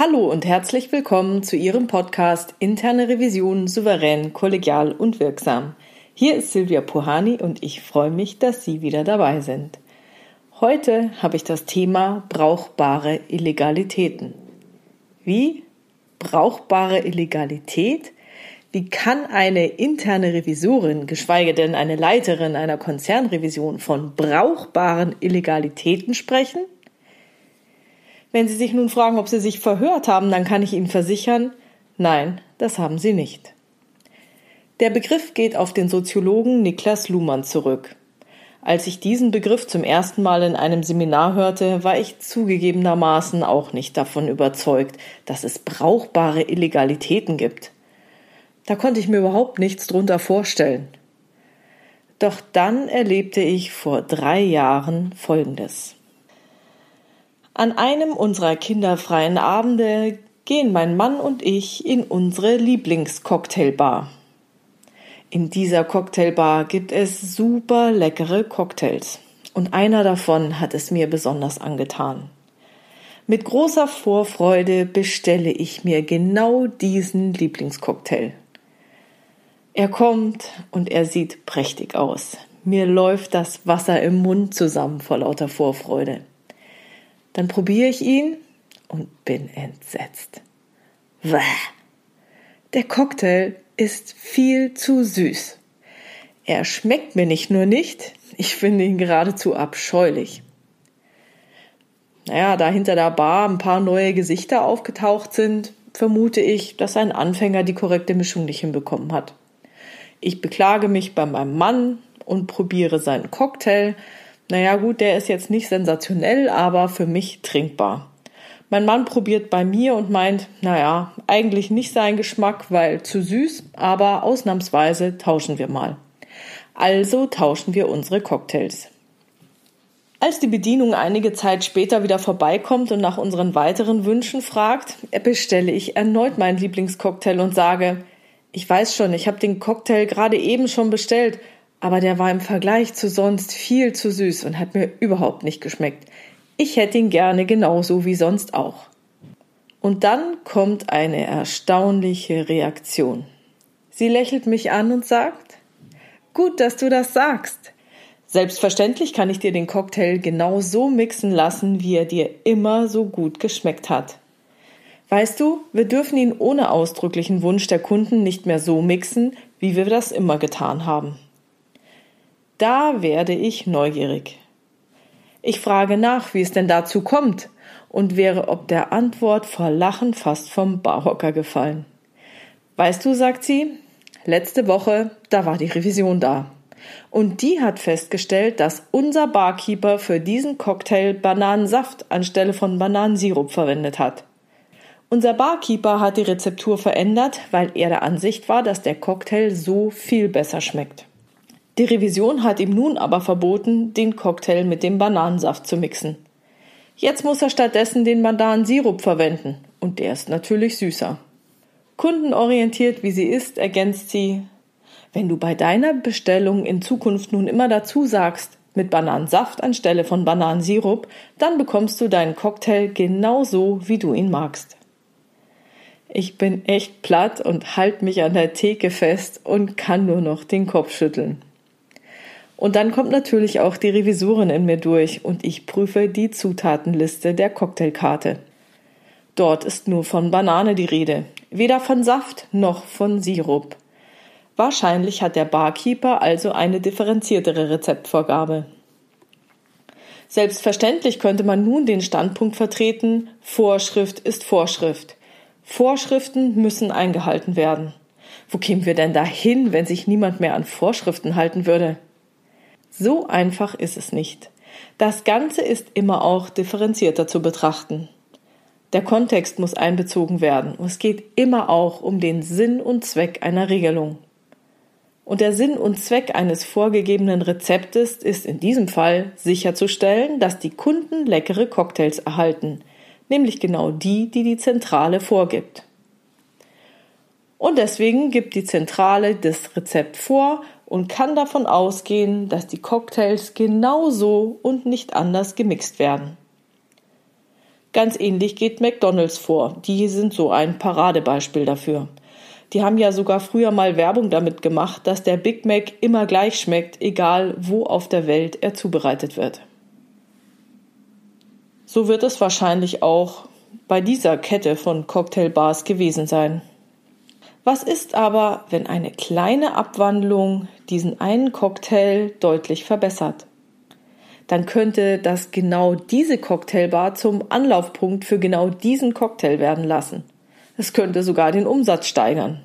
Hallo und herzlich willkommen zu Ihrem Podcast Interne Revision souverän, kollegial und wirksam. Hier ist Silvia Puhani und ich freue mich, dass Sie wieder dabei sind. Heute habe ich das Thema brauchbare Illegalitäten. Wie? Brauchbare Illegalität? Wie kann eine interne Revisorin, geschweige denn eine Leiterin einer Konzernrevision von brauchbaren Illegalitäten sprechen? Wenn Sie sich nun fragen, ob Sie sich verhört haben, dann kann ich Ihnen versichern, nein, das haben Sie nicht. Der Begriff geht auf den Soziologen Niklas Luhmann zurück. Als ich diesen Begriff zum ersten Mal in einem Seminar hörte, war ich zugegebenermaßen auch nicht davon überzeugt, dass es brauchbare Illegalitäten gibt. Da konnte ich mir überhaupt nichts drunter vorstellen. Doch dann erlebte ich vor drei Jahren Folgendes. An einem unserer kinderfreien Abende gehen mein Mann und ich in unsere Lieblingscocktailbar. In dieser Cocktailbar gibt es super leckere Cocktails. Und einer davon hat es mir besonders angetan. Mit großer Vorfreude bestelle ich mir genau diesen Lieblingscocktail. Er kommt und er sieht prächtig aus. Mir läuft das Wasser im Mund zusammen vor lauter Vorfreude. Dann probiere ich ihn und bin entsetzt. Wäh. Der Cocktail ist viel zu süß. Er schmeckt mir nicht nur nicht, ich finde ihn geradezu abscheulich. Naja, da hinter der Bar ein paar neue Gesichter aufgetaucht sind, vermute ich, dass ein Anfänger die korrekte Mischung nicht hinbekommen hat. Ich beklage mich bei meinem Mann und probiere seinen Cocktail, naja gut, der ist jetzt nicht sensationell, aber für mich trinkbar. Mein Mann probiert bei mir und meint, naja, eigentlich nicht sein Geschmack, weil zu süß, aber ausnahmsweise tauschen wir mal. Also tauschen wir unsere Cocktails. Als die Bedienung einige Zeit später wieder vorbeikommt und nach unseren weiteren Wünschen fragt, bestelle ich erneut meinen Lieblingscocktail und sage, ich weiß schon, ich habe den Cocktail gerade eben schon bestellt, aber der war im Vergleich zu sonst viel zu süß und hat mir überhaupt nicht geschmeckt. Ich hätte ihn gerne genauso wie sonst auch. Und dann kommt eine erstaunliche Reaktion. Sie lächelt mich an und sagt, Gut, dass du das sagst. Selbstverständlich kann ich dir den Cocktail genau so mixen lassen, wie er dir immer so gut geschmeckt hat. Weißt du, wir dürfen ihn ohne ausdrücklichen Wunsch der Kunden nicht mehr so mixen, wie wir das immer getan haben. Da werde ich neugierig. Ich frage nach, wie es denn dazu kommt, und wäre ob der Antwort vor Lachen fast vom Barhocker gefallen. Weißt du, sagt sie, letzte Woche, da war die Revision da. Und die hat festgestellt, dass unser Barkeeper für diesen Cocktail Bananensaft anstelle von Bananensirup verwendet hat. Unser Barkeeper hat die Rezeptur verändert, weil er der Ansicht war, dass der Cocktail so viel besser schmeckt. Die Revision hat ihm nun aber verboten, den Cocktail mit dem Bananensaft zu mixen. Jetzt muss er stattdessen den Bananensirup verwenden, und der ist natürlich süßer. Kundenorientiert wie sie ist, ergänzt sie, wenn du bei deiner Bestellung in Zukunft nun immer dazu sagst, mit Bananensaft anstelle von Bananensirup, dann bekommst du deinen Cocktail genauso, wie du ihn magst. Ich bin echt platt und halt mich an der Theke fest und kann nur noch den Kopf schütteln. Und dann kommt natürlich auch die Revisorin in mir durch und ich prüfe die Zutatenliste der Cocktailkarte. Dort ist nur von Banane die Rede, weder von Saft noch von Sirup. Wahrscheinlich hat der Barkeeper also eine differenziertere Rezeptvorgabe. Selbstverständlich könnte man nun den Standpunkt vertreten, Vorschrift ist Vorschrift. Vorschriften müssen eingehalten werden. Wo kämen wir denn dahin, wenn sich niemand mehr an Vorschriften halten würde? So einfach ist es nicht. Das Ganze ist immer auch differenzierter zu betrachten. Der Kontext muss einbezogen werden und es geht immer auch um den Sinn und Zweck einer Regelung. Und der Sinn und Zweck eines vorgegebenen Rezeptes ist in diesem Fall sicherzustellen, dass die Kunden leckere Cocktails erhalten, nämlich genau die, die die Zentrale vorgibt. Und deswegen gibt die Zentrale das Rezept vor und kann davon ausgehen, dass die Cocktails genauso und nicht anders gemixt werden. Ganz ähnlich geht McDonald's vor. Die sind so ein Paradebeispiel dafür. Die haben ja sogar früher mal Werbung damit gemacht, dass der Big Mac immer gleich schmeckt, egal wo auf der Welt er zubereitet wird. So wird es wahrscheinlich auch bei dieser Kette von Cocktailbars gewesen sein. Was ist aber, wenn eine kleine Abwandlung diesen einen Cocktail deutlich verbessert? Dann könnte das genau diese Cocktailbar zum Anlaufpunkt für genau diesen Cocktail werden lassen. Es könnte sogar den Umsatz steigern.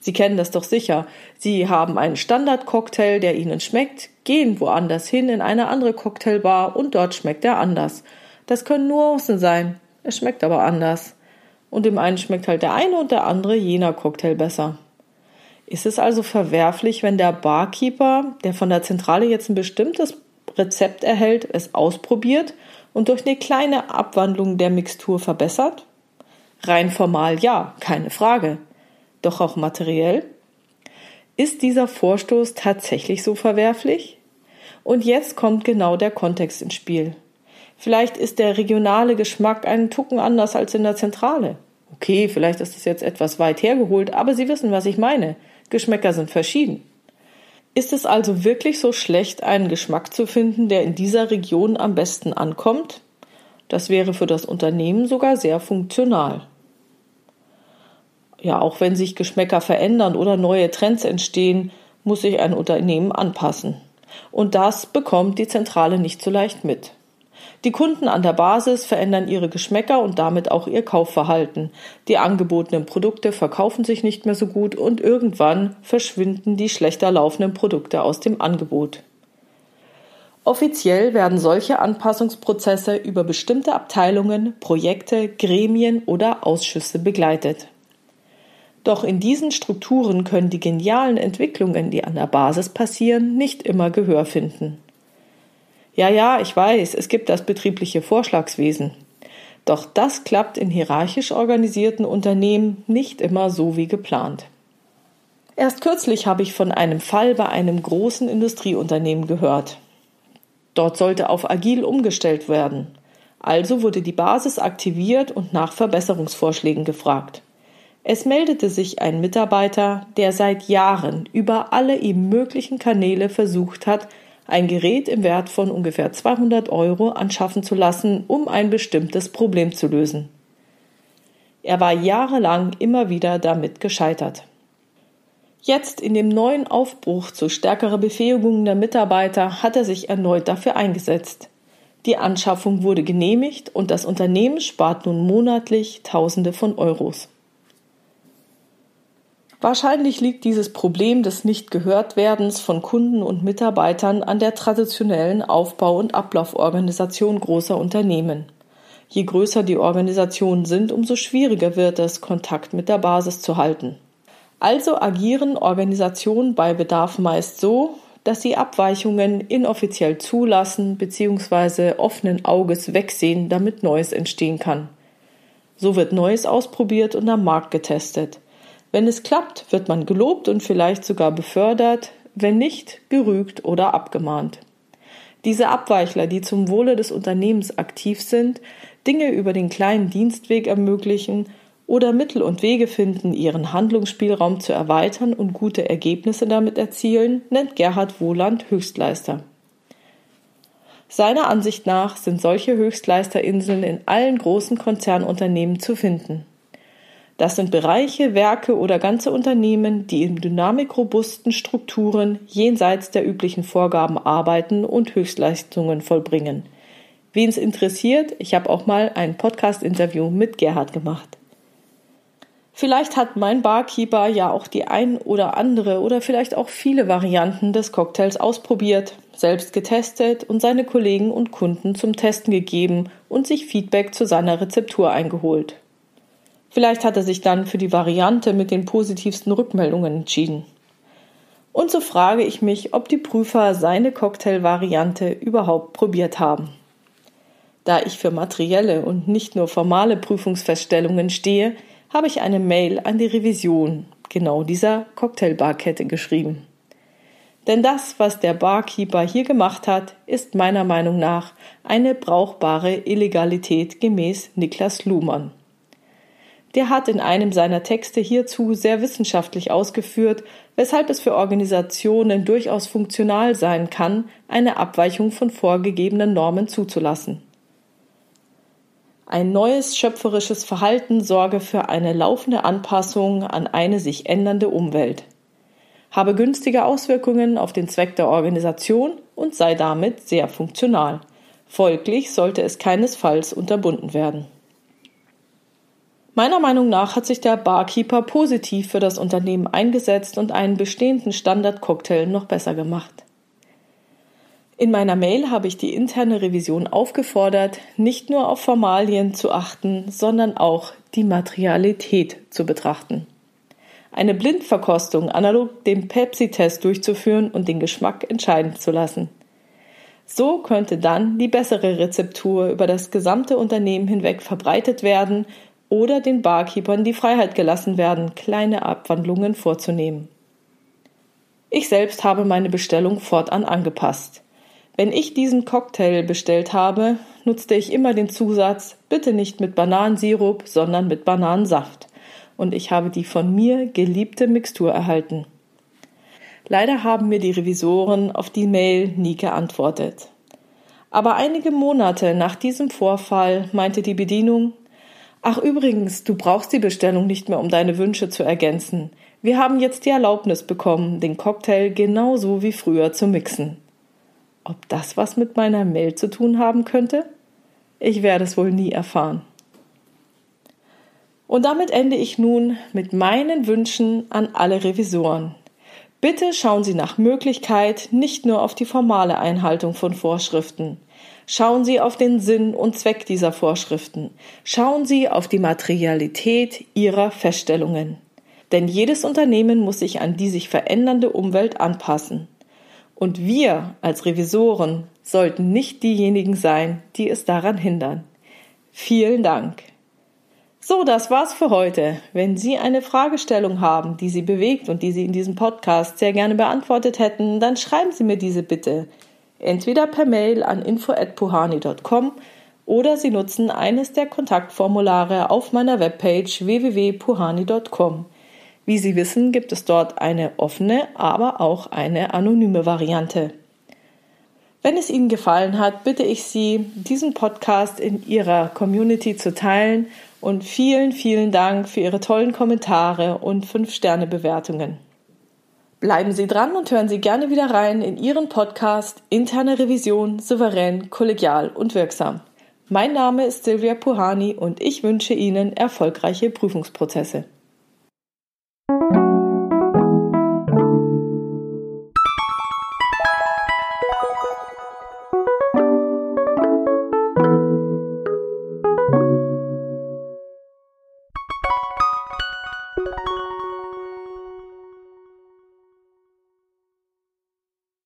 Sie kennen das doch sicher. Sie haben einen Standardcocktail, der Ihnen schmeckt, gehen woanders hin in eine andere Cocktailbar und dort schmeckt er anders. Das können Nuancen sein. Es schmeckt aber anders. Und dem einen schmeckt halt der eine und der andere jener Cocktail besser. Ist es also verwerflich, wenn der Barkeeper, der von der Zentrale jetzt ein bestimmtes Rezept erhält, es ausprobiert und durch eine kleine Abwandlung der Mixtur verbessert? Rein formal ja, keine Frage. Doch auch materiell? Ist dieser Vorstoß tatsächlich so verwerflich? Und jetzt kommt genau der Kontext ins Spiel. Vielleicht ist der regionale Geschmack einen Tucken anders als in der Zentrale. Okay, vielleicht ist es jetzt etwas weit hergeholt, aber Sie wissen, was ich meine. Geschmäcker sind verschieden. Ist es also wirklich so schlecht, einen Geschmack zu finden, der in dieser Region am besten ankommt? Das wäre für das Unternehmen sogar sehr funktional. Ja, auch wenn sich Geschmäcker verändern oder neue Trends entstehen, muss sich ein Unternehmen anpassen. Und das bekommt die Zentrale nicht so leicht mit. Die Kunden an der Basis verändern ihre Geschmäcker und damit auch ihr Kaufverhalten. Die angebotenen Produkte verkaufen sich nicht mehr so gut und irgendwann verschwinden die schlechter laufenden Produkte aus dem Angebot. Offiziell werden solche Anpassungsprozesse über bestimmte Abteilungen, Projekte, Gremien oder Ausschüsse begleitet. Doch in diesen Strukturen können die genialen Entwicklungen, die an der Basis passieren, nicht immer Gehör finden. Ja, ja, ich weiß, es gibt das betriebliche Vorschlagswesen. Doch das klappt in hierarchisch organisierten Unternehmen nicht immer so wie geplant. Erst kürzlich habe ich von einem Fall bei einem großen Industrieunternehmen gehört. Dort sollte auf agil umgestellt werden. Also wurde die Basis aktiviert und nach Verbesserungsvorschlägen gefragt. Es meldete sich ein Mitarbeiter, der seit Jahren über alle ihm möglichen Kanäle versucht hat, ein Gerät im Wert von ungefähr 200 Euro anschaffen zu lassen, um ein bestimmtes Problem zu lösen. Er war jahrelang immer wieder damit gescheitert. Jetzt in dem neuen Aufbruch zu stärkerer Befähigung der Mitarbeiter hat er sich erneut dafür eingesetzt. Die Anschaffung wurde genehmigt und das Unternehmen spart nun monatlich Tausende von Euros. Wahrscheinlich liegt dieses Problem des Nicht-Gehört-Werdens von Kunden und Mitarbeitern an der traditionellen Aufbau- und Ablauforganisation großer Unternehmen. Je größer die Organisationen sind, umso schwieriger wird es, Kontakt mit der Basis zu halten. Also agieren Organisationen bei Bedarf meist so, dass sie Abweichungen inoffiziell zulassen bzw. offenen Auges wegsehen, damit Neues entstehen kann. So wird Neues ausprobiert und am Markt getestet. Wenn es klappt, wird man gelobt und vielleicht sogar befördert, wenn nicht, gerügt oder abgemahnt. Diese Abweichler, die zum Wohle des Unternehmens aktiv sind, Dinge über den kleinen Dienstweg ermöglichen oder Mittel und Wege finden, ihren Handlungsspielraum zu erweitern und gute Ergebnisse damit erzielen, nennt Gerhard Wohland Höchstleister. Seiner Ansicht nach sind solche Höchstleisterinseln in allen großen Konzernunternehmen zu finden. Das sind Bereiche, Werke oder ganze Unternehmen, die in dynamikrobusten Strukturen jenseits der üblichen Vorgaben arbeiten und Höchstleistungen vollbringen. Wen es interessiert, ich habe auch mal ein Podcast-Interview mit Gerhard gemacht. Vielleicht hat mein Barkeeper ja auch die ein oder andere oder vielleicht auch viele Varianten des Cocktails ausprobiert, selbst getestet und seine Kollegen und Kunden zum Testen gegeben und sich Feedback zu seiner Rezeptur eingeholt. Vielleicht hat er sich dann für die Variante mit den positivsten Rückmeldungen entschieden. Und so frage ich mich, ob die Prüfer seine Cocktail-Variante überhaupt probiert haben. Da ich für materielle und nicht nur formale Prüfungsfeststellungen stehe, habe ich eine Mail an die Revision genau dieser Cocktailbarkette geschrieben. Denn das, was der Barkeeper hier gemacht hat, ist meiner Meinung nach eine brauchbare Illegalität gemäß Niklas Luhmann. Der hat in einem seiner Texte hierzu sehr wissenschaftlich ausgeführt, weshalb es für Organisationen durchaus funktional sein kann, eine Abweichung von vorgegebenen Normen zuzulassen. Ein neues schöpferisches Verhalten sorge für eine laufende Anpassung an eine sich ändernde Umwelt, habe günstige Auswirkungen auf den Zweck der Organisation und sei damit sehr funktional. Folglich sollte es keinesfalls unterbunden werden. Meiner Meinung nach hat sich der Barkeeper positiv für das Unternehmen eingesetzt und einen bestehenden Standard-Cocktail noch besser gemacht. In meiner Mail habe ich die interne Revision aufgefordert, nicht nur auf Formalien zu achten, sondern auch die Materialität zu betrachten. Eine Blindverkostung analog dem Pepsi-Test durchzuführen und den Geschmack entscheiden zu lassen. So könnte dann die bessere Rezeptur über das gesamte Unternehmen hinweg verbreitet werden oder den Barkeepern die Freiheit gelassen werden, kleine Abwandlungen vorzunehmen. Ich selbst habe meine Bestellung fortan angepasst. Wenn ich diesen Cocktail bestellt habe, nutzte ich immer den Zusatz bitte nicht mit Bananensirup, sondern mit Bananensaft. Und ich habe die von mir geliebte Mixtur erhalten. Leider haben mir die Revisoren auf die Mail nie geantwortet. Aber einige Monate nach diesem Vorfall meinte die Bedienung Ach übrigens, du brauchst die Bestellung nicht mehr, um deine Wünsche zu ergänzen. Wir haben jetzt die Erlaubnis bekommen, den Cocktail genauso wie früher zu mixen. Ob das was mit meiner Mail zu tun haben könnte? Ich werde es wohl nie erfahren. Und damit ende ich nun mit meinen Wünschen an alle Revisoren. Bitte schauen Sie nach Möglichkeit nicht nur auf die formale Einhaltung von Vorschriften. Schauen Sie auf den Sinn und Zweck dieser Vorschriften. Schauen Sie auf die Materialität Ihrer Feststellungen. Denn jedes Unternehmen muss sich an die sich verändernde Umwelt anpassen. Und wir als Revisoren sollten nicht diejenigen sein, die es daran hindern. Vielen Dank. So, das war's für heute. Wenn Sie eine Fragestellung haben, die Sie bewegt und die Sie in diesem Podcast sehr gerne beantwortet hätten, dann schreiben Sie mir diese bitte. Entweder per Mail an info@puhani.com oder Sie nutzen eines der Kontaktformulare auf meiner Webpage www.puhani.com. Wie Sie wissen, gibt es dort eine offene, aber auch eine anonyme Variante. Wenn es Ihnen gefallen hat, bitte ich Sie, diesen Podcast in Ihrer Community zu teilen und vielen, vielen Dank für Ihre tollen Kommentare und 5-Sterne-Bewertungen. Bleiben Sie dran und hören Sie gerne wieder rein in Ihren Podcast Interne Revision souverän, kollegial und wirksam. Mein Name ist Silvia Puhani und ich wünsche Ihnen erfolgreiche Prüfungsprozesse.